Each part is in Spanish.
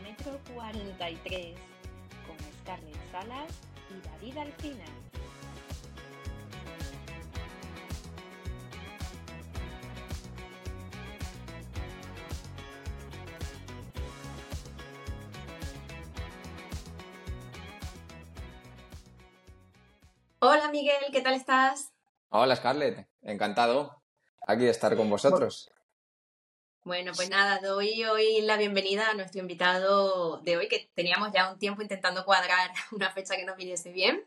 kilómetro 43 con Scarlett Salas y David Alcina. Hola Miguel, ¿qué tal estás? Hola Scarlett, encantado aquí de estar con vosotros. Bueno, pues nada, doy hoy la bienvenida a nuestro invitado de hoy, que teníamos ya un tiempo intentando cuadrar una fecha que nos viniese bien.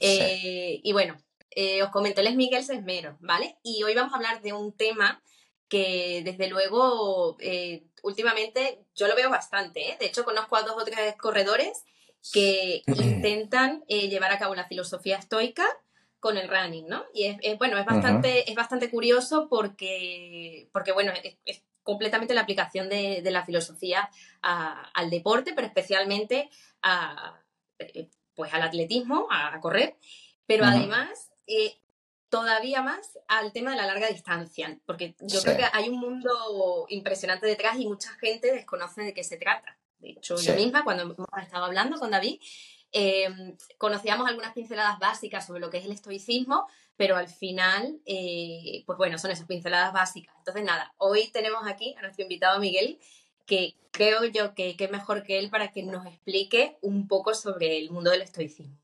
Eh, y bueno, eh, os comento, él es Miguel Sesmero, ¿vale? Y hoy vamos a hablar de un tema que desde luego eh, últimamente yo lo veo bastante, ¿eh? De hecho, conozco a dos o tres corredores que intentan llevar a cabo la filosofía estoica con el running, ¿no? Y es, bueno, es bastante, es bastante curioso porque, porque bueno, es, completamente la aplicación de, la filosofía al deporte, pero especialmente a, eh, pues al atletismo, a, correr, pero además eh, todavía más al tema de la larga distancia, porque yo creo que hay un mundo impresionante detrás y mucha gente desconoce de qué se trata. De hecho, yo misma, cuando hemos estado hablando con David, Em, conocíamos algunas pinceladas básicas sobre lo que es el estoicismo, pero al final, eh, pues bueno, son esas pinceladas básicas. Entonces, nada, hoy tenemos aquí a nuestro invitado Miguel, que creo yo que, es mejor que él para que nos explique un poco sobre el mundo del estoicismo.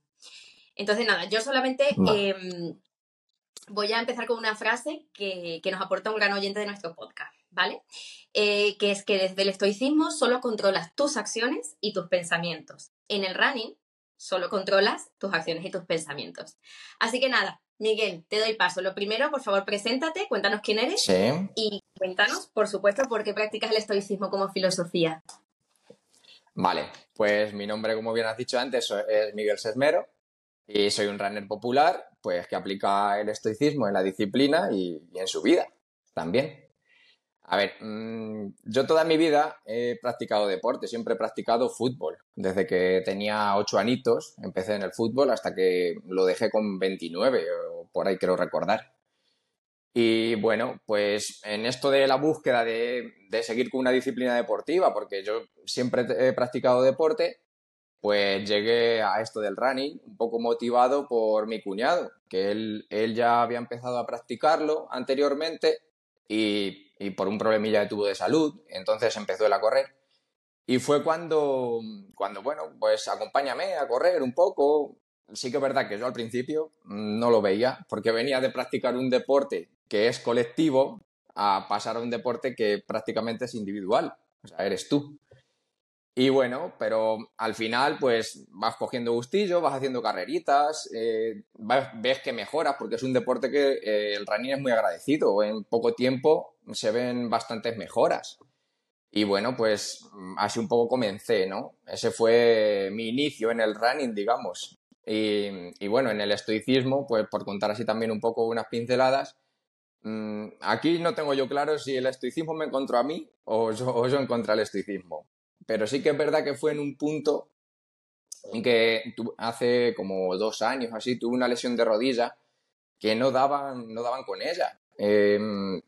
Entonces, nada, yo solamente em, voy a empezar con una frase que, nos aporta un gran oyente de nuestro podcast, ¿vale? Eh, que es que desde el estoicismo solo controlas tus acciones y tus pensamientos. En el running solo controlas tus acciones y tus pensamientos. Así que nada, Miguel, te doy paso. Lo primero, por favor, preséntate, cuéntanos quién eres y cuéntanos, por supuesto, por qué practicas el estoicismo como filosofía. Vale, pues mi nombre, como bien has dicho antes, es Miguel Sesmero y soy un runner popular, pues que aplica el estoicismo en la disciplina y en su vida también. A ver, mm, yo toda mi vida he practicado deporte, siempre he practicado fútbol. Desde que tenía ocho anitos empecé en el fútbol hasta que lo dejé con 29, o por ahí quiero recordar. Y bueno, pues en esto de la búsqueda de, seguir con una disciplina deportiva, porque yo siempre he practicado deporte, pues llegué a esto del running un poco motivado por mi cuñado, que él, él ya había empezado a practicarlo anteriormente y y por un problemilla que tuvo de salud, entonces empezó él a correr. Y fue cuando, cuando, bueno, pues acompáñame a correr un poco. Sí que es verdad que yo al principio no lo veía, porque venía de practicar un deporte que es colectivo a pasar a un deporte que prácticamente es individual, o sea, eres tú. Y bueno, pero al final pues vas cogiendo gustillo, vas haciendo carreritas, eh, ves que mejoras porque es un deporte que eh, el running es muy agradecido. En poco tiempo se ven bastantes mejoras. Y bueno, pues así un poco comencé, ¿no? Ese fue mi inicio en el running, digamos. Y, bueno, en el estoicismo, pues por contar así también un poco unas pinceladas, mm, aquí no tengo yo claro si el estoicismo me encontró a mí o yo, o yo encontré el estoicismo pero sí que es verdad que fue en un punto en que hace como dos años así tuve una lesión de rodilla que no daban, no daban con ella. Em,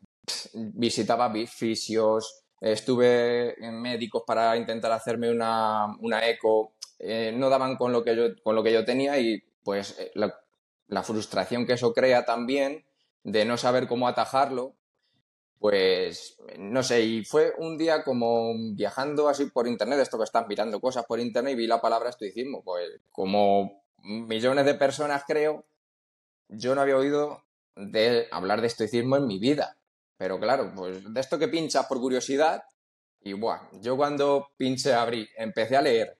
visitaba fisios, estuve en médicos para intentar hacerme una, eco, eh, no daban con lo, que yo, con lo que yo tenía y pues eh, la frustración que eso crea también de no saber cómo atajarlo pues no sé, y fue un día como viajando así por internet, esto que están mirando cosas por internet y vi la palabra estoicismo, pues como millones de personas creo, yo no había oído de hablar de estoicismo en mi vida. Pero claro, pues de esto que pinchas por curiosidad, y buah, yo cuando pinché abrí, empecé a leer,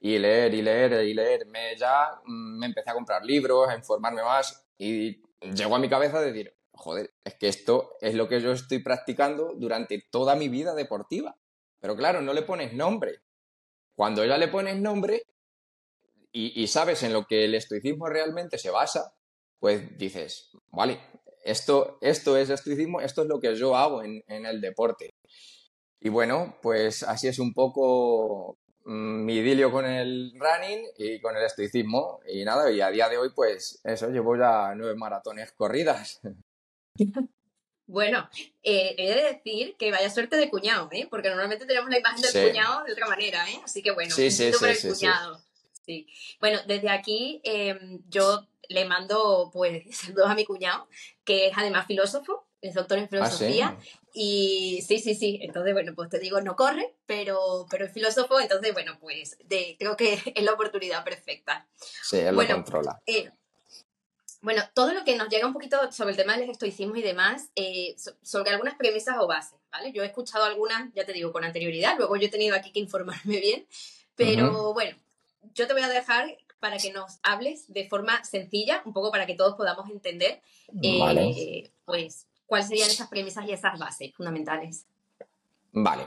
y leer, y leer, y leer, me ya mm, me empecé a comprar libros, a informarme más, y llegó a mi cabeza decir, joder, es que esto es lo que yo estoy practicando durante toda mi vida deportiva. Pero claro, no le pones nombre. Cuando ya le pones nombre y, sabes en lo que el estoicismo realmente se basa, pues dices, vale, esto, esto es estoicismo, esto es lo que yo hago en, en el deporte. Y bueno, pues así es un poco mm, mi idilio con el running y con el estoicismo. Y nada, y a día de hoy, pues eso, llevo ya nueve maratones corridas. Bueno, eh, he de decir que vaya suerte de cuñado, ¿eh? Porque normalmente tenemos la imagen del cuñado de otra manera, ¿eh? Así que bueno, sí, sí, por el cuñado. Sí. Bueno, desde aquí em, yo le mando pues saludos a mi cuñado, que es además filósofo, es doctor en ah, filosofía. Y sí, sí, sí. Entonces, bueno, pues te digo, no corre, pero, pero es filósofo, entonces, bueno, pues de, creo que es la oportunidad perfecta. Sí, él lo controla. Eh, bueno, todo lo que nos llega un poquito sobre el tema del estoicismo y demás, eh, sobre algunas premisas o bases, ¿vale? Yo he escuchado algunas, ya te digo, con anterioridad, luego yo he tenido aquí que informarme bien, pero bueno, yo te voy a dejar para que nos hables de forma sencilla, un poco para que todos podamos entender, eh, pues, cuáles serían esas premisas y esas bases fundamentales. Vale.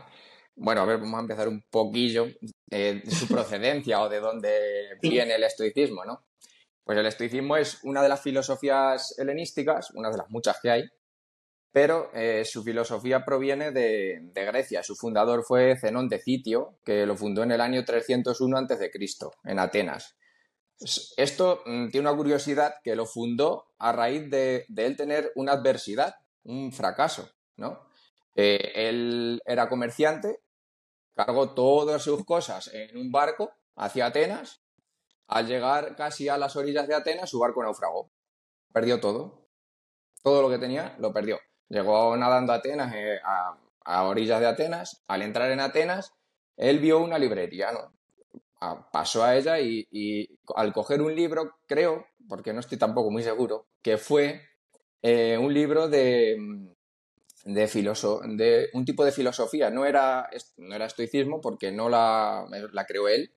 Bueno, a ver, vamos a empezar un poquillo eh, de su procedencia o de dónde viene el estoicismo, ¿no? Pues el estoicismo es una de las filosofías helenísticas, una de las muchas que hay, pero eh, su filosofía proviene de, Grecia. Su fundador fue Zenón de Citio, que lo fundó en el año 301 a.C., en Atenas. Esto mm, tiene una curiosidad que lo fundó a raíz de, él tener una adversidad, un fracaso, ¿no? Eh, él era comerciante, cargó todas sus cosas en un barco hacia Atenas. Al llegar casi a las orillas de Atenas, su barco naufragó. Perdió todo. Todo lo que tenía lo perdió. Llegó nadando a Atenas, eh, a, orillas de Atenas. Al entrar en Atenas, él vio una librería, ¿no? pasó a ella y, al coger un libro, creo, porque no estoy tampoco muy seguro, que fue eh, un libro de, de, de un tipo de filosofía. No era, no era estoicismo porque no la, la creó él.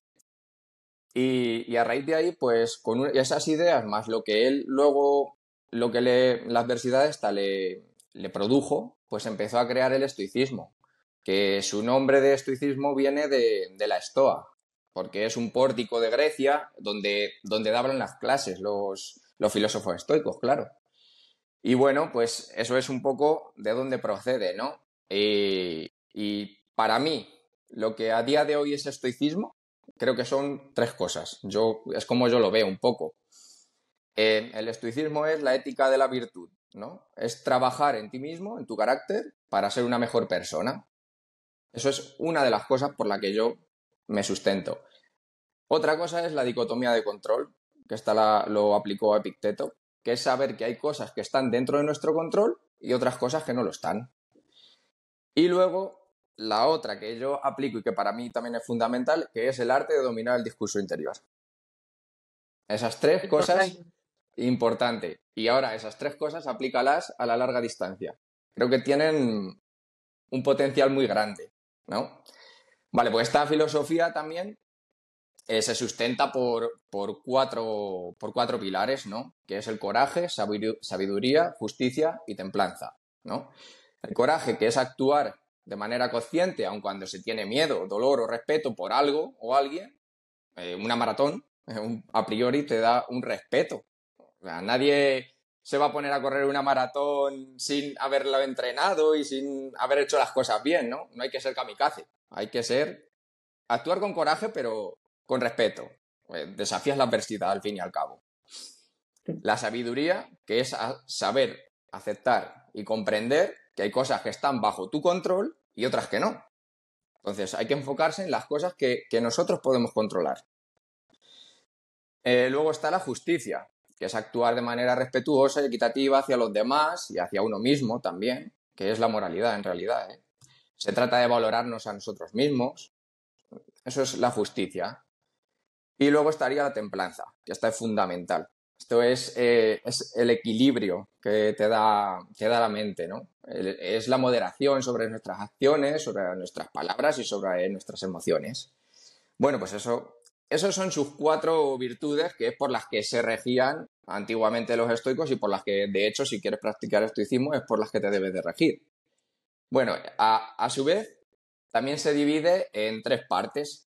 Y, a raíz de ahí, pues con esas ideas más lo que él luego, lo que le, la adversidad esta le, produjo, pues empezó a crear el estoicismo, que su nombre de estoicismo viene de, la estoa, porque es un pórtico de Grecia donde, donde daban las clases los, los filósofos estoicos, claro. Y bueno, pues eso es un poco de dónde procede, ¿no? Y, para mí, lo que a día de hoy es estoicismo, creo que son tres cosas. Yo, es como yo lo veo un poco. Eh, el estoicismo es la ética de la virtud, ¿no? Es trabajar en ti mismo, en tu carácter, para ser una mejor persona. Eso es una de las cosas por la que yo me sustento. Otra cosa es la dicotomía de control, que esta lo aplicó Epicteto, que es saber que hay cosas que están dentro de nuestro control y otras cosas que no lo están. Y luego la otra que yo aplico y que para mí también es fundamental, que es el arte de dominar el discurso interior. Esas tres cosas importante. Y ahora esas tres cosas aplícalas a la larga distancia. Creo que tienen un potencial muy grande, ¿no? Vale, pues esta filosofía también eh, se sustenta por, por, cuatro, por cuatro pilares, ¿no? Que es el coraje, sabiduría, justicia y templanza, ¿no? El coraje, que es actuar de manera consciente, aun cuando se tiene miedo, dolor o respeto por algo o alguien, eh, una maratón, a priori te da un respeto nadie se va a poner a correr una maratón sin haberlo entrenado y sin haber hecho las cosas bien, ¿no? No hay que ser kamikaze. Hay que ser. actuar con coraje, pero con respeto. Pues, desafías la adversidad al fin y al cabo. La sabiduría, que es saber aceptar y comprender que hay cosas que están bajo tu control y otras que no. Entonces hay que enfocarse en las cosas que, nosotros podemos controlar. Eh, luego está la justicia, que es actuar de manera respetuosa y equitativa hacia los demás y hacia uno mismo también, que es la moralidad en realidad. ¿eh? Se trata de valorarnos a nosotros mismos. Eso es la justicia. Y luego estaría la templanza, que esta es fundamental. Esto es, eh, es el equilibrio que te da, da la mente, ¿no? Es la moderación sobre nuestras acciones, sobre nuestras palabras y sobre nuestras emociones. Bueno, pues eso esas son sus cuatro virtudes que es por las que se regían antiguamente los estoicos y por las que, de hecho, si quieres practicar estoicismo, es por las que te debes de regir. Bueno, a, su vez, también se divide en tres partes,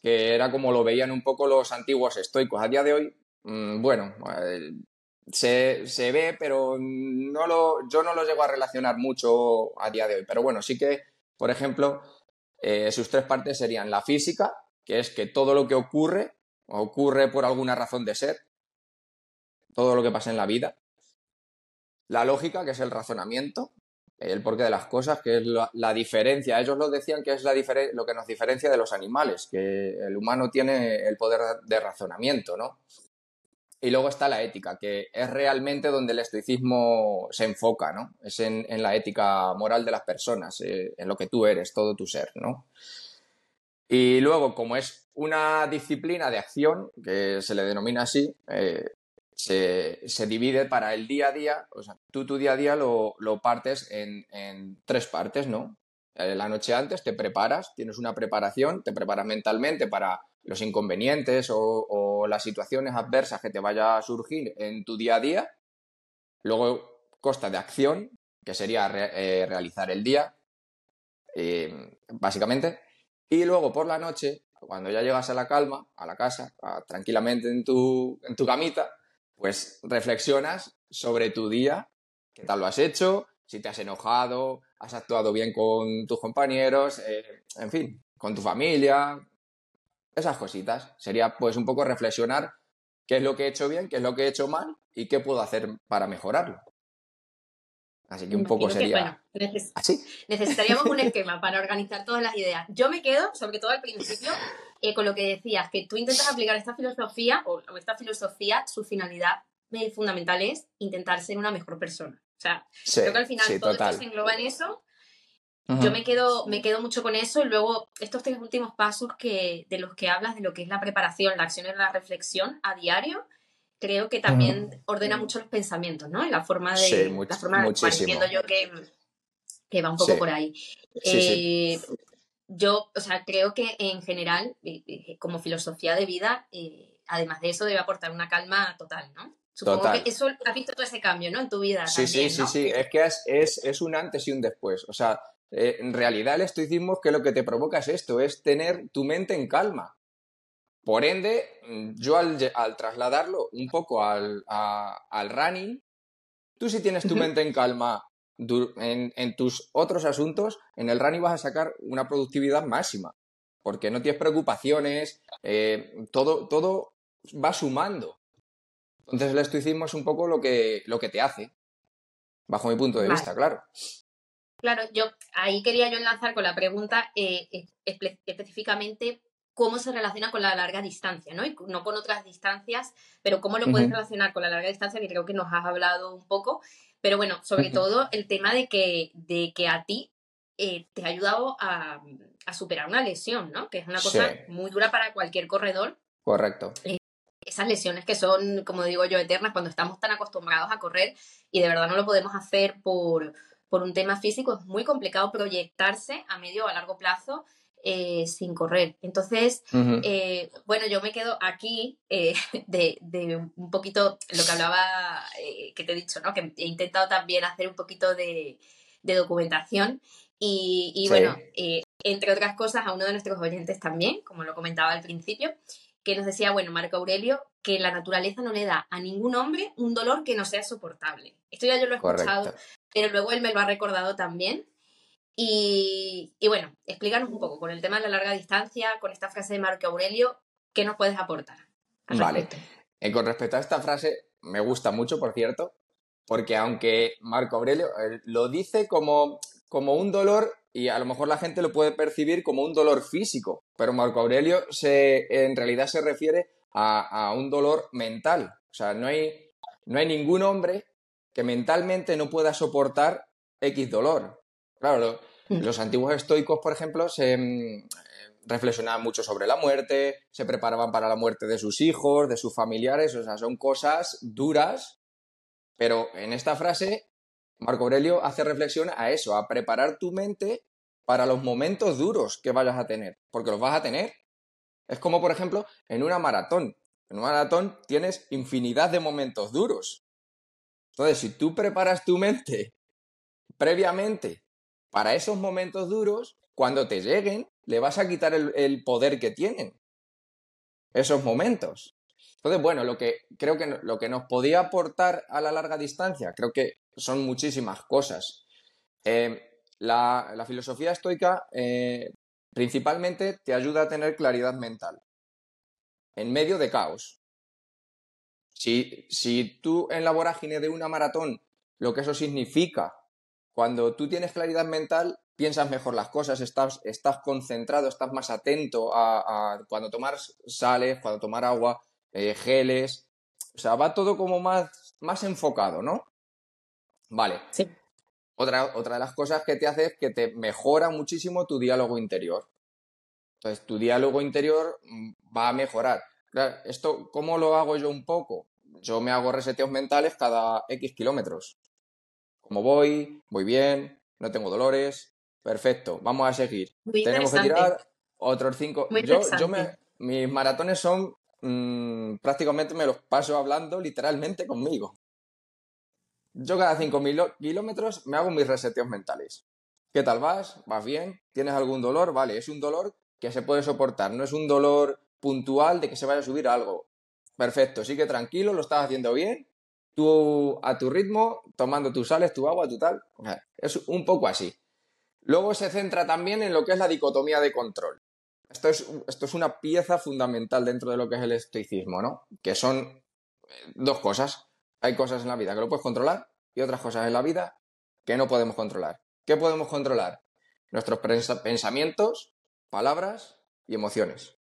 que era como lo veían un poco los antiguos estoicos. A día de hoy, bueno, eh, se, ve, pero no lo, yo no lo llego a relacionar mucho a día de hoy. Pero bueno, sí que, por ejemplo, eh, sus tres partes serían la física, que es que todo lo que ocurre, ocurre por alguna razón de ser, todo lo que pasa en la vida. La lógica, que es el razonamiento, el porqué de las cosas, que es la, diferencia. Ellos lo decían que es la lo que nos diferencia de los animales, que el humano tiene el poder de razonamiento, ¿no? Y luego está la ética, que es realmente donde el estoicismo se enfoca, ¿no? Es en, la ética moral de las personas, eh, en lo que tú eres, todo tu ser, ¿no? Y luego, como es una disciplina de acción, que se le denomina así, eh, se, divide para el día a día, o sea, tú tu día a día lo, partes en, tres partes, ¿no? Eh, la noche antes te preparas, tienes una preparación, te preparas mentalmente para los inconvenientes o, las situaciones adversas que te vaya a surgir en tu día a día. Luego, costa de acción, que sería eh, realizar el día, eh, básicamente. Y luego por la noche, cuando ya llegas a la calma, a la casa, tranquilamente en tu, en tu camita, pues reflexionas sobre tu día, qué tal lo has hecho, si te has enojado, has actuado bien con tus compañeros, eh, en fin, con tu familia, esas cositas. Sería pues un poco reflexionar qué es lo que he hecho bien, qué es lo que he hecho mal y qué puedo hacer para mejorarlo. Así que un poco sería así. Necesitaríamos un esquema para organizar todas las ideas. Yo me quedo, sobre todo al principio, eh, con lo que decías, que tú intentas aplicar esta filosofía o, esta filosofía, su finalidad fundamental es intentar ser una mejor persona. O sea, creo que al final todo esto se engloba en eso. Yo me quedo, me quedo mucho con eso y luego estos tres últimos pasos que, de los que hablas, de lo que es la preparación, la acción y la reflexión a diario, creo que también ordena mucho los pensamientos, ¿no? En la forma de... Sí, la forma, entiendo yo que, que, va un poco por ahí. Eh, yo, o sea, creo que en general, eh, eh, como filosofía de vida, además de eso, debe aportar una calma total, ¿no? Supongo que eso has visto todo ese cambio, ¿no? En tu vida. Sí, sí, sí, sí. Es que es, es, un antes y un después. O sea, en realidad el estoicismo que lo que te provoca es esto, es tener tu mente en calma. Por ende, yo al, trasladarlo un poco al, al, running, tú si tienes tu mente en calma en, en, tus otros asuntos, en el running vas a sacar una productividad máxima, porque no tienes preocupaciones, eh, todo, todo va sumando. Entonces el estoicismo es un poco lo que, lo que te hace, bajo mi punto de vista, claro. Claro, yo ahí quería yo enlazar con la pregunta eh, específicamente cómo se relaciona con la larga distancia, ¿no? Y no con otras distancias, pero cómo lo puedes relacionar con la larga distancia, que creo que nos has hablado un poco. Pero bueno, sobre todo el tema de que, de que a ti eh, te ha ayudado a, superar una lesión, ¿no? Que es una cosa muy dura para cualquier corredor. Correcto. Eh, esas lesiones que son, como digo yo, eternas cuando estamos tan acostumbrados a correr y de verdad no lo podemos hacer por, por un tema físico, es muy complicado proyectarse a medio o a largo plazo eh, sin correr. Entonces, eh, bueno, yo me quedo aquí eh, de, un poquito lo que hablaba, que te he dicho, ¿no? Que he intentado también hacer un poquito de, documentación y, bueno, entre otras cosas, a uno de nuestros oyentes también, como lo comentaba al principio, que nos decía, bueno, Marco Aurelio, que la naturaleza no le da a ningún hombre un dolor que no sea soportable. Esto ya yo lo he escuchado, pero luego él me lo ha recordado también. Y, bueno, explícanos un poco con el tema de la larga distancia, con esta frase de Marco Aurelio, ¿qué nos puedes aportar? Vale. Eh, con respecto a esta frase, me gusta mucho, por cierto, porque aunque Marco Aurelio eh, lo dice como, como un dolor, y a lo mejor la gente lo puede percibir como un dolor físico, pero Marco Aurelio se, en realidad se refiere a, a un dolor mental. O sea, no hay, no hay ningún hombre que mentalmente no pueda soportar X dolor. Claro, mm. los antiguos estoicos, por ejemplo, se mm, reflexionaban mucho sobre la muerte, se preparaban para la muerte de sus hijos, de sus familiares, o sea, son cosas duras, pero en esta frase Marco Aurelio hace reflexión a eso, a preparar tu mente para los momentos duros que vayas a tener, porque los vas a tener. Es como, por ejemplo, en una maratón. En una maratón tienes infinidad de momentos duros. Entonces, si tú preparas tu mente previamente para esos momentos duros, cuando te lleguen, le vas a quitar el, poder que tienen esos momentos. Entonces, bueno, lo que creo que lo que nos podía aportar a la larga distancia, creo que son muchísimas cosas. Eh, la, filosofía estoica eh, principalmente te ayuda a tener claridad mental en medio de caos. Si, si tú en la vorágine de una maratón lo que eso significa cuando tú tienes claridad mental, piensas mejor las cosas, estás, estás concentrado, estás más atento a, cuando tomar sales, cuando tomar agua, eh, geles. O sea, va todo como más, más enfocado, ¿no? Vale. Sí. Otra, otra de las cosas que te hace es que te mejora muchísimo tu diálogo interior. Entonces, tu diálogo interior mm, va a mejorar. Esto, ¿cómo lo hago yo un poco? Yo me hago reseteos mentales cada X kilómetros. Como voy, voy bien, no tengo dolores, perfecto, vamos a seguir. Tenemos que tirar otros cinco. yo, yo me, mis maratones son mm, prácticamente me los paso hablando literalmente conmigo. Yo cada cinco kilómetros me hago mis reseteos mentales. ¿Qué tal vas? ¿Vas bien? ¿Tienes algún dolor? Vale, es un dolor que se puede soportar, no es un dolor puntual de que se vaya a subir algo. Perfecto, sigue tranquilo, lo estás haciendo bien, tú a tu ritmo, tomando tus sales, tu agua, tu tal. Es un poco así. Luego se centra también en lo que es la dicotomía de control. Esto es, esto es una pieza fundamental dentro de lo que es el estoicismo, ¿no? Que son eh, dos cosas. Hay cosas en la vida que lo puedes controlar y otras cosas en la vida que no podemos controlar. ¿Qué podemos controlar? Nuestros pensamientos, palabras y emociones.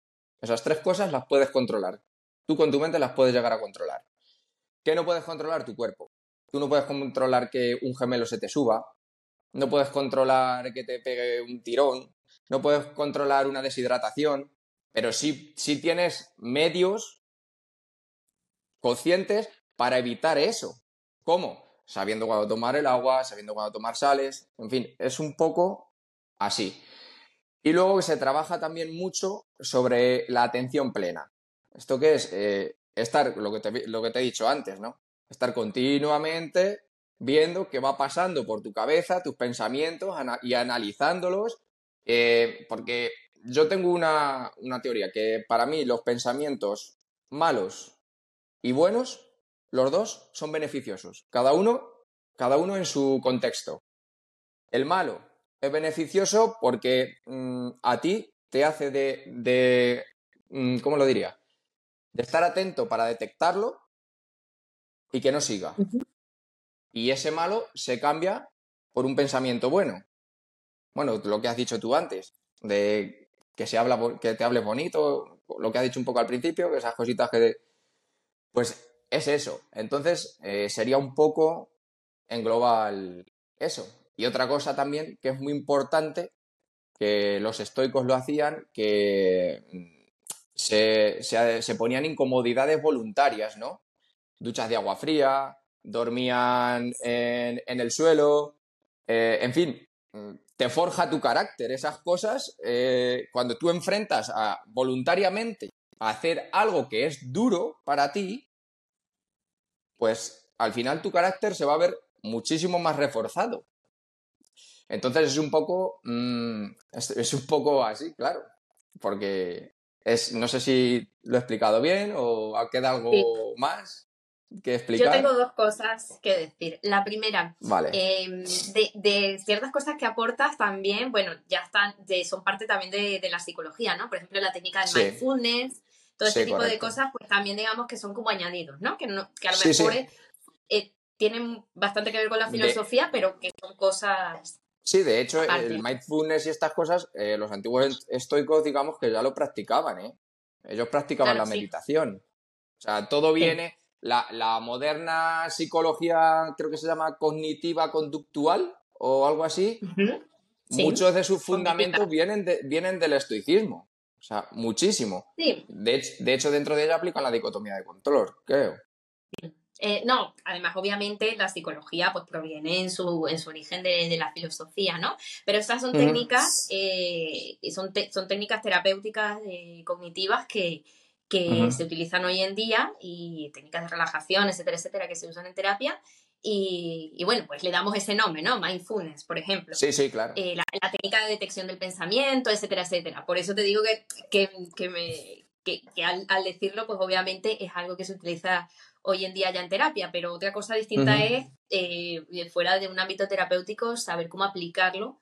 Esas tres cosas las puedes controlar. Tú con tu mente las puedes llegar a controlar. ¿Qué no puedes controlar? Tu cuerpo. Tú no puedes controlar que un gemelo se te suba, no puedes controlar que te pegue un tirón, no puedes controlar una deshidratación, pero sí, tienes medios conscientes para evitar eso. ¿Cómo? Sabiendo cuándo tomar el agua, sabiendo cuándo tomar sales, en fin, es un poco así. Y luego se trabaja también mucho sobre la atención plena. ¿Esto qué es? Eh, estar, lo que, te, lo que te he dicho antes, ¿no? Estar continuamente viendo qué va pasando por tu cabeza, tus pensamientos y analizándolos, eh, porque yo tengo una, una teoría que para mí los pensamientos malos y buenos los dos son beneficiosos, cada uno, cada uno en su contexto. El malo es beneficioso porque mm, a ti te hace de, de mm, ¿cómo lo diría? De estar atento para detectarlo y que no siga. Y ese malo se cambia por un pensamiento bueno. Bueno, lo que has dicho tú antes, de que se habla, que te hables bonito, lo que has dicho un poco al principio, que esas cositas que... Pues es eso. Entonces, eh, sería un poco en global eso. Y otra cosa también que es muy importante, que los estoicos lo hacían, que mm, se, se, ponían incomodidades voluntarias, ¿no? Duchas de agua fría, dormían en, el suelo, eh, en fin, mm, te forja tu carácter. Esas cosas, eh, cuando tú enfrentas voluntariamente a hacer algo que es duro para ti, pues al final tu carácter se va a ver muchísimo más reforzado. Entonces es un poco, mm, es, un poco así, claro, porque es, no sé si lo he explicado bien o queda algo más que explicar. Yo tengo dos cosas que decir. La primera, vale. Em, de, ciertas cosas que aportas también, bueno, ya están, son parte también de, la psicología, ¿no? Por ejemplo, la técnica de mindfulness todo este tipo de cosas, pues también digamos que son como añadidos, ¿no? Que, no, que a lo mejor eh, tienen bastante que ver con la filosofía, pero que son cosas... Sí, de hecho, el mindfulness y estas cosas, eh, los antiguos estoicos, digamos que ya lo practicaban, ¿eh? Ellos practicaban la meditación. O sea, todo viene... La, la, moderna psicología, creo que se llama cognitiva conductual o algo así, muchos de sus fundamentos vienen, de, vienen del estoicismo. O sea, muchísimo. Sí. De, hecho, dentro de ella aplican la dicotomía de control, creo. Eh, no, además, obviamente, la psicología pues, proviene en su, en su origen de, la filosofía, ¿no? Pero estas son técnicas, eh, son, son técnicas terapéuticas eh, cognitivas que, que se utilizan hoy en día y técnicas de relajación, etcétera, etcétera, que se usan en terapia y, bueno, pues le damos ese nombre, ¿no? Mindfulness, por ejemplo. Sí, sí, claro. Eh, la, técnica de detección del pensamiento, etcétera, etcétera. Por eso te digo que, que, me, que, al, decirlo, pues obviamente es algo que se utiliza hoy en día ya en terapia, pero otra cosa distinta es, eh, fuera de un ámbito terapéutico, saber cómo aplicarlo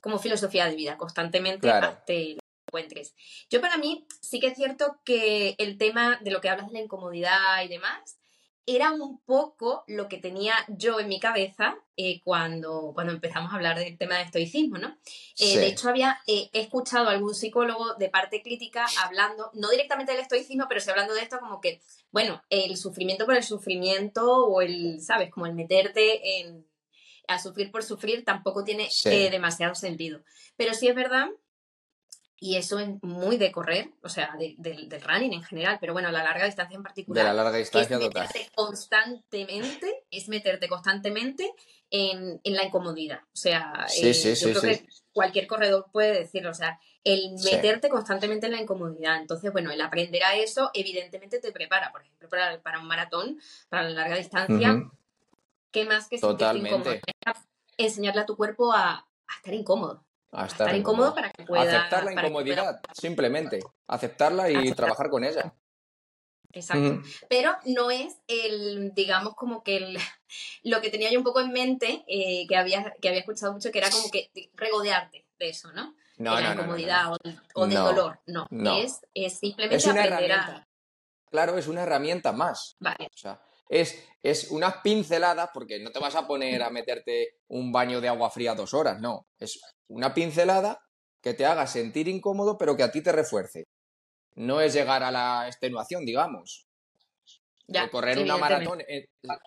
como filosofía de vida constantemente claro. hasta lo encuentres. Yo para mí sí que es cierto que el tema de lo que hablas de la incomodidad y demás, era un poco lo que tenía yo en mi cabeza eh, cuando, cuando empezamos a hablar del tema de estoicismo, ¿no? Eh, de hecho, había he escuchado a algún psicólogo de parte crítica hablando, no directamente del estoicismo, pero sí hablando de esto como que, bueno, el sufrimiento por el sufrimiento o el, ¿sabes? Como el meterte en, a sufrir por sufrir tampoco tiene demasiado sentido. Pero sí es verdad y eso es muy de correr, o sea, del running en general, pero bueno, la larga distancia en particular. De la larga distancia es meterte constantemente, es meterte constantemente en, la incomodidad. O sea, eh, yo creo que cualquier corredor puede decirlo, o sea, el meterte constantemente en la incomodidad. Entonces, bueno, el aprender a eso, evidentemente te prepara, por ejemplo, para, un maratón, para la larga distancia. ¿Qué más que Totalmente. Enseñarle a tu cuerpo a estar incómodo estar, incómodo para que pueda... Aceptar la incomodidad, simplemente. Aceptarla y trabajar con ella. Exacto. Pero no es el, digamos, como que el, lo que tenía yo un poco en mente, eh, que, había, que había escuchado mucho, que era como que regodearte de eso, ¿no? No, de la incomodidad o, del dolor. No, Es, es, simplemente aprender a... Claro, es una herramienta más. Vale. O sea, es, es unas pinceladas, porque no te vas a poner a meterte un baño de agua fría dos horas, no. Es una pincelada que te haga sentir incómodo, pero que a ti te refuerce. No es llegar a la extenuación, digamos. Ya, correr una maratón, eh,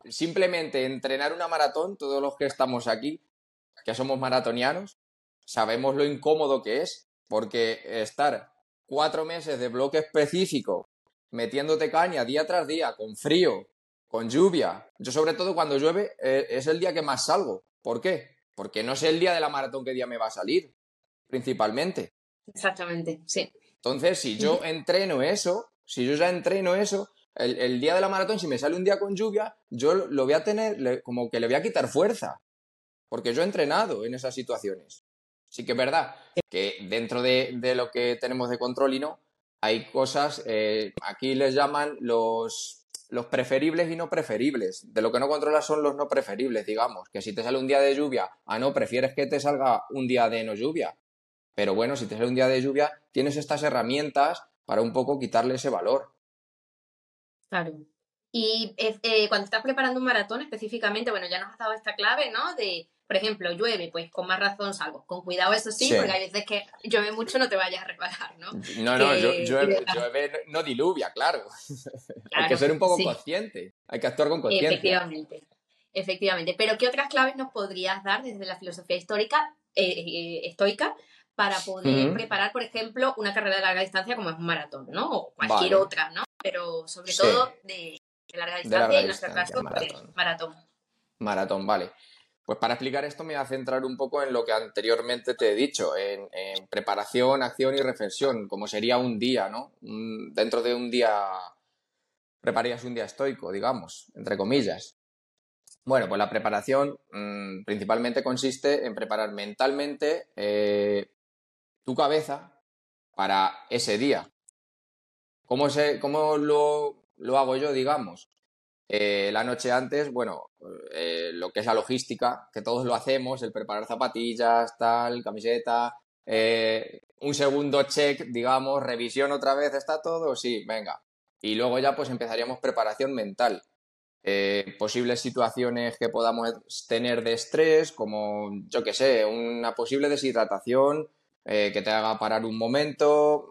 simplemente entrenar una maratón, todos los que estamos aquí, que somos maratonianos, sabemos lo incómodo que es, porque estar cuatro meses de bloque específico, metiéndote caña día tras día, con frío, con lluvia. Yo sobre todo cuando llueve eh, es el día que más salgo. ¿Por qué? Porque no sé el día de la maratón qué día me va a salir, principalmente. Exactamente, sí. Entonces, si yo entreno eso, si yo ya entreno eso, el, día de la maratón, si me sale un día con lluvia, yo lo voy a tener, como que le voy a quitar fuerza. Porque yo he entrenado en esas situaciones. Sí que es verdad que dentro de, lo que tenemos de control y no, hay cosas, eh, aquí les llaman los los preferibles y no preferibles. De lo que no controlas son los no preferibles, digamos. Que si te sale un día de lluvia, ah, no, prefieres que te salga un día de no lluvia. Pero bueno, si te sale un día de lluvia, tienes estas herramientas para un poco quitarle ese valor. Claro. Y eh, eh, cuando estás preparando un maratón específicamente, bueno, ya nos has dado esta clave, ¿no? De por ejemplo, llueve, pues con más razón salgo. Con cuidado, eso sí, porque hay veces que llueve mucho, no te vayas a reparar, ¿no? No, no, llueve, no diluvia, claro. hay que ser un poco consciente, hay que actuar con conciencia. Efectivamente, efectivamente. Pero ¿qué otras claves nos podrías dar desde la filosofía histórica, eh, eh, estoica para poder preparar, por ejemplo, una carrera de larga distancia como es un maratón, ¿no? O cualquier otra, ¿no? Pero sobre todo de, larga distancia y en nuestro caso, maratón. maratón. Maratón, vale. Pues para explicar esto me voy a centrar un poco en lo que anteriormente te he dicho, en, preparación, acción y reflexión, como sería un día, ¿no? dentro de un día, prepararías un día estoico, digamos, entre comillas. Bueno, pues la preparación mm, principalmente consiste en preparar mentalmente eh, tu cabeza para ese día. ¿Cómo, cómo lo, lo hago yo, digamos? Eh, la noche antes, bueno, eh, lo que es la logística, que todos lo hacemos, el preparar zapatillas, tal, camiseta, eh, un segundo check, digamos, revisión otra vez, ¿está todo? Sí, venga. Y luego ya pues empezaríamos preparación mental. posibles situaciones que podamos tener de estrés, como, yo que sé, una posible deshidratación que te haga parar un momento,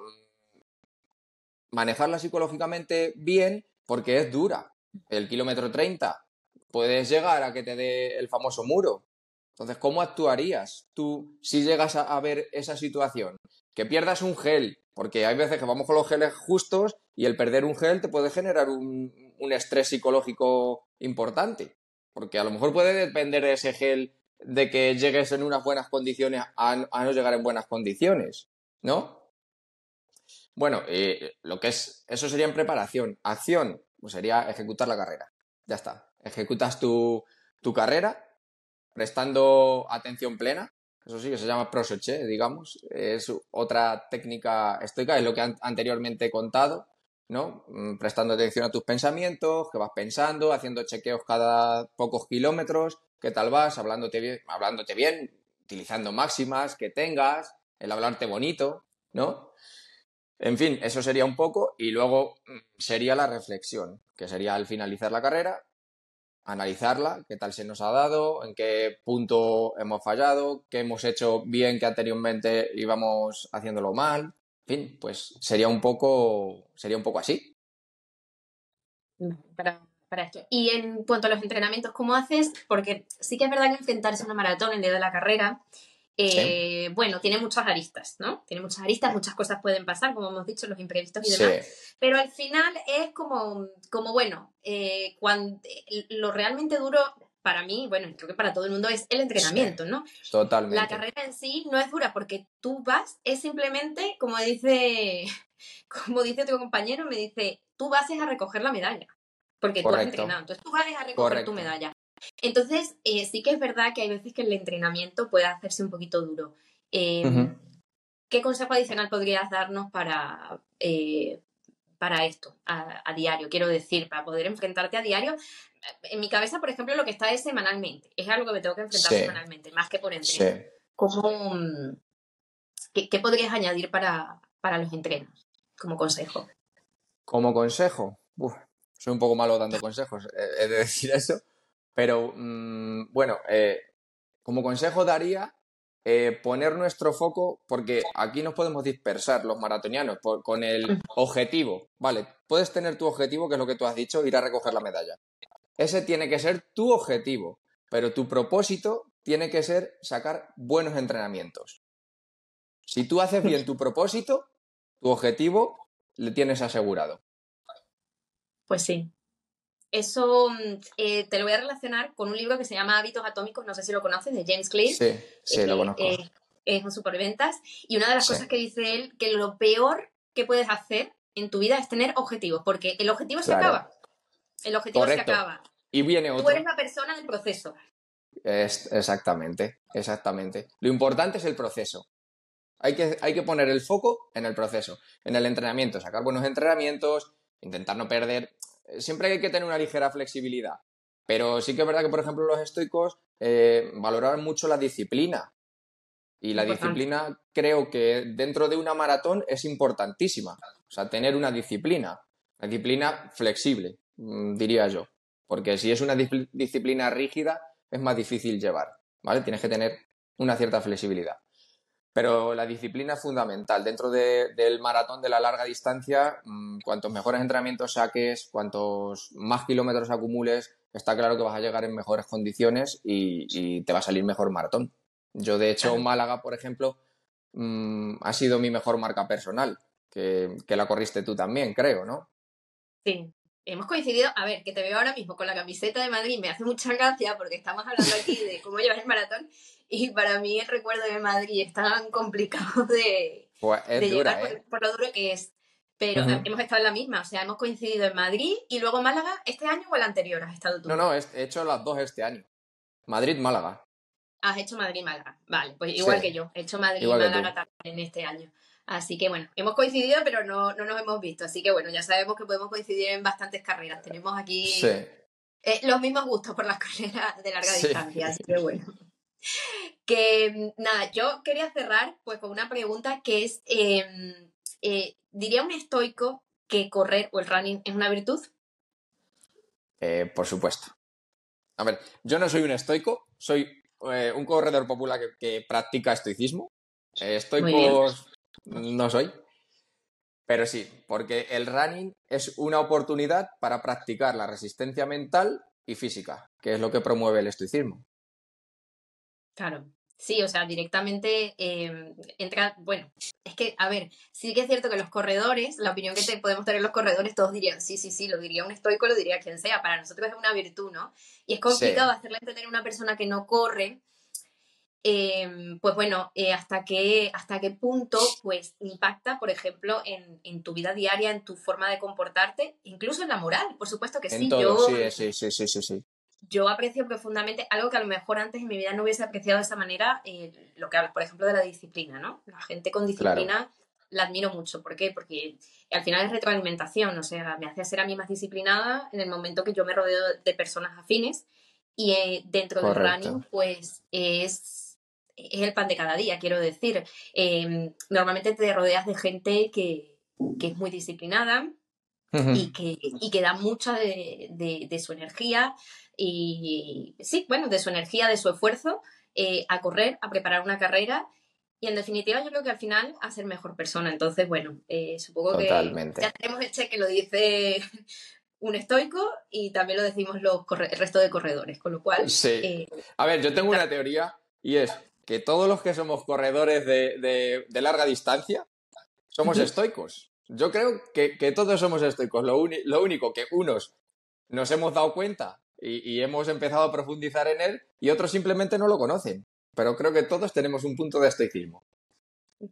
manejarla psicológicamente bien porque es dura el kilómetro 30, puedes llegar a que te dé el famoso muro. Entonces, ¿cómo actuarías tú si llegas a, ver esa situación? Que pierdas un gel, porque hay veces que vamos con los geles justos y el perder un gel te puede generar un, estrés psicológico importante. Porque a lo mejor puede depender de ese gel de que llegues en unas buenas condiciones a, no llegar en buenas condiciones, ¿no? Bueno, eh, lo que es, eso sería en preparación. Acción, pues sería ejecutar la carrera. Ya está. Ejecutas tu, carrera prestando atención plena. Eso sí, que se llama prosoche, digamos. Es otra técnica estoica, es lo que anteriormente he contado, ¿no? Mm, prestando atención a tus pensamientos, que vas pensando, haciendo chequeos cada pocos kilómetros, qué tal vas, hablándote bien, hablándote bien utilizando máximas que tengas, el hablarte bonito, ¿no? En fin, eso sería un poco y luego mm, sería la reflexión, que sería al finalizar la carrera, analizarla, qué tal se nos ha dado, en qué punto hemos fallado, qué hemos hecho bien que anteriormente íbamos haciéndolo mal. En fin, pues sería un poco, sería un poco así. Para, esto. Y en cuanto a los entrenamientos, ¿cómo haces? Porque sí que es verdad que enfrentarse a una maratón el día de la carrera eh, bueno, tiene muchas aristas, ¿no? Tiene muchas aristas, muchas cosas pueden pasar, como hemos dicho, los imprevistos y demás. Pero al final es como, como bueno, eh, cuando, lo realmente duro para mí, bueno, creo que para todo el mundo es el entrenamiento, ¿no? Totalmente. La carrera en sí no es dura porque tú vas, es simplemente, como dice, como dice tu compañero, me dice, tú vas a recoger la medalla. Porque tú has entrenado. Entonces tú vas a recoger tu medalla. Entonces, eh, sí que es verdad que hay veces que el entrenamiento puede hacerse un poquito duro. Em, ¿Qué consejo adicional podrías darnos para, eh, para esto, a, diario? Quiero decir, para poder enfrentarte a diario. En mi cabeza, por ejemplo, lo que está es semanalmente. Es algo que me tengo que enfrentar semanalmente, más que por entreno. qué, podrías añadir para, para los entrenos como consejo? Como consejo, soy un poco malo dando consejos, he de decir eso. Pero mm, bueno, eh, como consejo daría eh, poner nuestro foco, porque aquí nos podemos dispersar los maratonianos con el objetivo. Vale, puedes tener tu objetivo, que es lo que tú has dicho, ir a recoger la medalla. Ese tiene que ser tu objetivo, pero tu propósito tiene que ser sacar buenos entrenamientos. Si tú haces bien tu propósito, tu objetivo le tienes asegurado. Pues sí, eso mm, eh, te lo voy a relacionar con un libro que se llama Hábitos Atómicos, no sé si lo conoces, de James Clear. Sí, sí, lo conozco. Eh, es un superventas. Y una de las cosas que dice él, que lo peor que puedes hacer en tu vida es tener objetivos, porque el objetivo se acaba. El objetivo se acaba. Y viene otro. Tú eres la persona del proceso. Es, exactamente, exactamente. Lo importante es el proceso. Hay que, hay que poner el foco en el proceso, en el entrenamiento, sacar buenos entrenamientos, intentar no perder siempre hay que tener una ligera flexibilidad. Pero sí que es verdad que, por ejemplo, los estoicos eh, valoraban mucho la disciplina. Y la disciplina creo que dentro de una maratón es importantísima. O sea, tener una disciplina. Una disciplina flexible, mm, diría yo. Porque si es una disciplina rígida, es más difícil llevar. ¿Vale? Tienes que tener una cierta flexibilidad. Pero la disciplina es fundamental. Dentro del maratón de la larga distancia, mm, cuantos mejores entrenamientos saques, cuantos más kilómetros acumules, está claro que vas a llegar en mejores condiciones y, te va a salir mejor maratón. Yo, de hecho, Málaga, por ejemplo, mm, ha sido mi mejor marca personal, que, que la corriste tú también, creo, ¿no? Sí, hemos coincidido, a ver, que te veo ahora mismo con la camiseta de Madrid, me hace mucha gracia porque estamos hablando aquí de cómo llevar el maratón y para mí el recuerdo de Madrid es tan complicado de, pues llevar ¿eh? por, lo duro que es. Pero hemos estado en la misma, o sea, hemos coincidido en Madrid y luego en Málaga, ¿este año o el anterior has estado tú? No, no, he hecho las dos este año. Madrid-Málaga. Has hecho Madrid-Málaga, vale, pues igual que yo, he hecho Madrid-Málaga también este año. Así que bueno, hemos coincidido, pero no, nos hemos visto. Así que bueno, ya sabemos que podemos coincidir en bastantes carreras. Tenemos aquí eh, los mismos gustos por las carreras de larga distancia. Así que bueno. Que nada, yo quería cerrar pues con una pregunta que es, em, eh, ¿diría un estoico que correr o el running es una virtud? Eh, por supuesto. A ver, yo no soy un estoico, soy un corredor popular que, que practica estoicismo. Estoicos no soy. Pero sí, porque el running es una oportunidad para practicar la resistencia mental y física, que es lo que promueve el estoicismo. Claro, sí, o sea, directamente em, entra, bueno, es que, a ver, sí que es cierto que los corredores, la opinión que te podemos tener los corredores, todos dirían, sí, sí, sí, lo diría un estoico, lo diría quien sea, para nosotros es una virtud, ¿no? Y es complicado hacerle entender a una persona que no corre Em, pues bueno, eh, hasta, qué, hasta qué punto pues impacta, por ejemplo, en, tu vida diaria, en tu forma de comportarte, incluso en la moral, por supuesto que sí. yo, sí, sí, sí, sí, sí, Yo aprecio profundamente algo que a lo mejor antes en mi vida no hubiese apreciado de esa manera, eh, lo que hablas, por ejemplo, de la disciplina, ¿no? La gente con disciplina la admiro mucho. ¿Por qué? Porque al final es retroalimentación, o sea, me hace ser a mí más disciplinada en el momento que yo me rodeo de personas afines y eh, dentro del running, pues es es el pan de cada día, quiero decir. Em, normalmente te rodeas de gente que, que es muy disciplinada y, que, y que da mucha de, de, su energía y, sí, bueno, de su energía, de su esfuerzo eh, a correr, a preparar una carrera y en definitiva yo creo que al final a ser mejor persona. Entonces, bueno, eh, supongo que ya tenemos el cheque, lo dice un estoico y también lo decimos los el resto de corredores, con lo cual... Sí. Eh, a ver, yo tengo una teoría y es que todos los que somos corredores de, larga distancia somos estoicos. Yo creo que, todos somos estoicos. Lo, lo, único que unos nos hemos dado cuenta y, hemos empezado a profundizar en él y otros simplemente no lo conocen. Pero creo que todos tenemos un punto de estoicismo.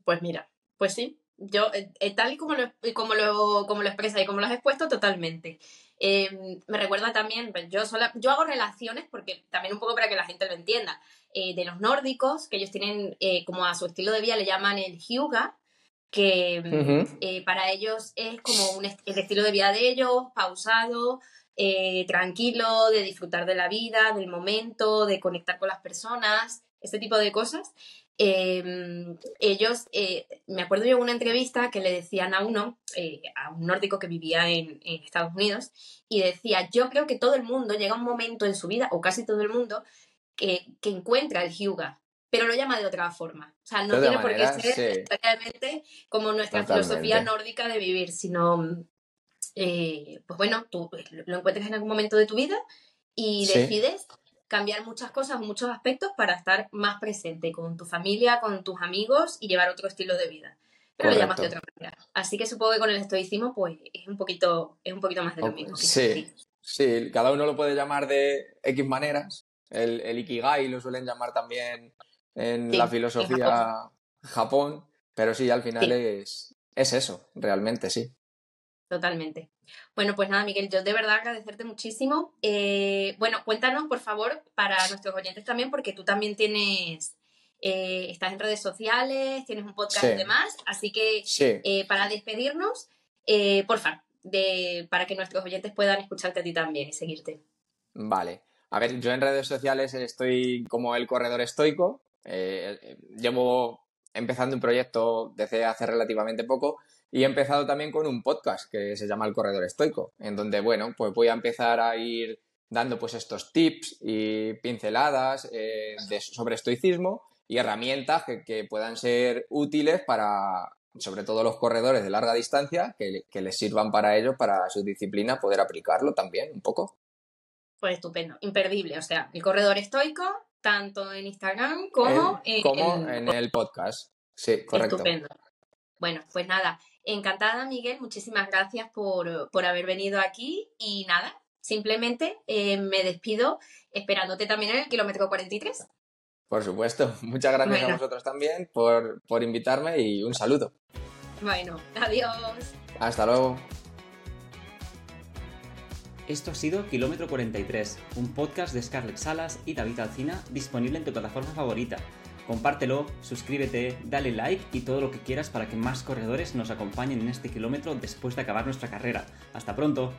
Pues mira, pues sí, yo, eh, eh, tal y como lo, como, lo, como lo expresa y como lo has expuesto, totalmente. Em, me recuerda también, pues, yo, sola, yo hago relaciones, porque también un poco para que la gente lo entienda, eh, de los nórdicos, que ellos tienen como a su estilo de vida le llaman el hyuga, que mm, para ellos es como un el estilo de vida de ellos, pausado, tranquilo, de disfrutar de la vida, del momento, de conectar con las personas, este tipo de cosas. Em, ellos, eh, me acuerdo yo de una entrevista que le decían a uno, eh, a un nórdico que vivía en, Estados Unidos, y decía, yo creo que todo el mundo llega a un momento en su vida, o casi todo el mundo, que, encuentra el yuga, pero lo llama de otra forma. O sea, no tiene por qué ser realmente como nuestra filosofía nórdica de vivir, sino, eh, pues bueno, tú lo encuentras en algún momento de tu vida y decides cambiar muchas cosas, muchos aspectos para estar más presente con tu familia, con tus amigos y llevar otro estilo de vida. Pero lo llamas de otra manera. Así que supongo que con el estoicismo, pues es un poquito, es un poquito más de lo mismo. Sí, sí, cada uno lo puede llamar de X maneras. El, el Ikigai lo suelen llamar también en la filosofía Japón. pero sí, al final es, es eso, realmente, sí. Totalmente. Bueno, pues nada, Miguel, yo de verdad agradecerte muchísimo. Eh, bueno, cuéntanos, por favor, para nuestros oyentes también, porque tú también tienes, eh, estás en redes sociales, tienes un podcast y demás, así que eh, para despedirnos, por favor, de, para que nuestros oyentes puedan escucharte a ti también y seguirte. Vale. A ver, yo en redes sociales estoy como el corredor estoico. llevo empezando un proyecto desde hace relativamente poco y he empezado también con un podcast que se llama El Corredor Estoico, en donde, bueno, pues voy a empezar a ir dando pues estos tips y pinceladas eh, sobre estoicismo y herramientas que, puedan ser útiles para, sobre todo los corredores de larga distancia, que, les sirvan para ellos, para su disciplina, poder aplicarlo también un poco. Pues estupendo, imperdible. O sea, el corredor estoico, tanto en Instagram como, en, como en, el podcast. Sí, correcto. Estupendo. Bueno, pues nada, Encantada, Miguel, muchísimas gracias por, haber venido aquí y nada, simplemente eh, me despido esperándote también en el kilómetro 43. Por supuesto, muchas gracias a vosotros también por, por invitarme y un saludo. Bueno, adiós. Hasta luego. Esto ha sido Kilómetro 43, un podcast de Scarlett Salas y David Alcina disponible en tu plataforma favorita Compártelo, suscríbete, dale like y todo lo que quieras para que más corredores nos acompañen en este kilómetro después de acabar nuestra carrera. Hasta pronto.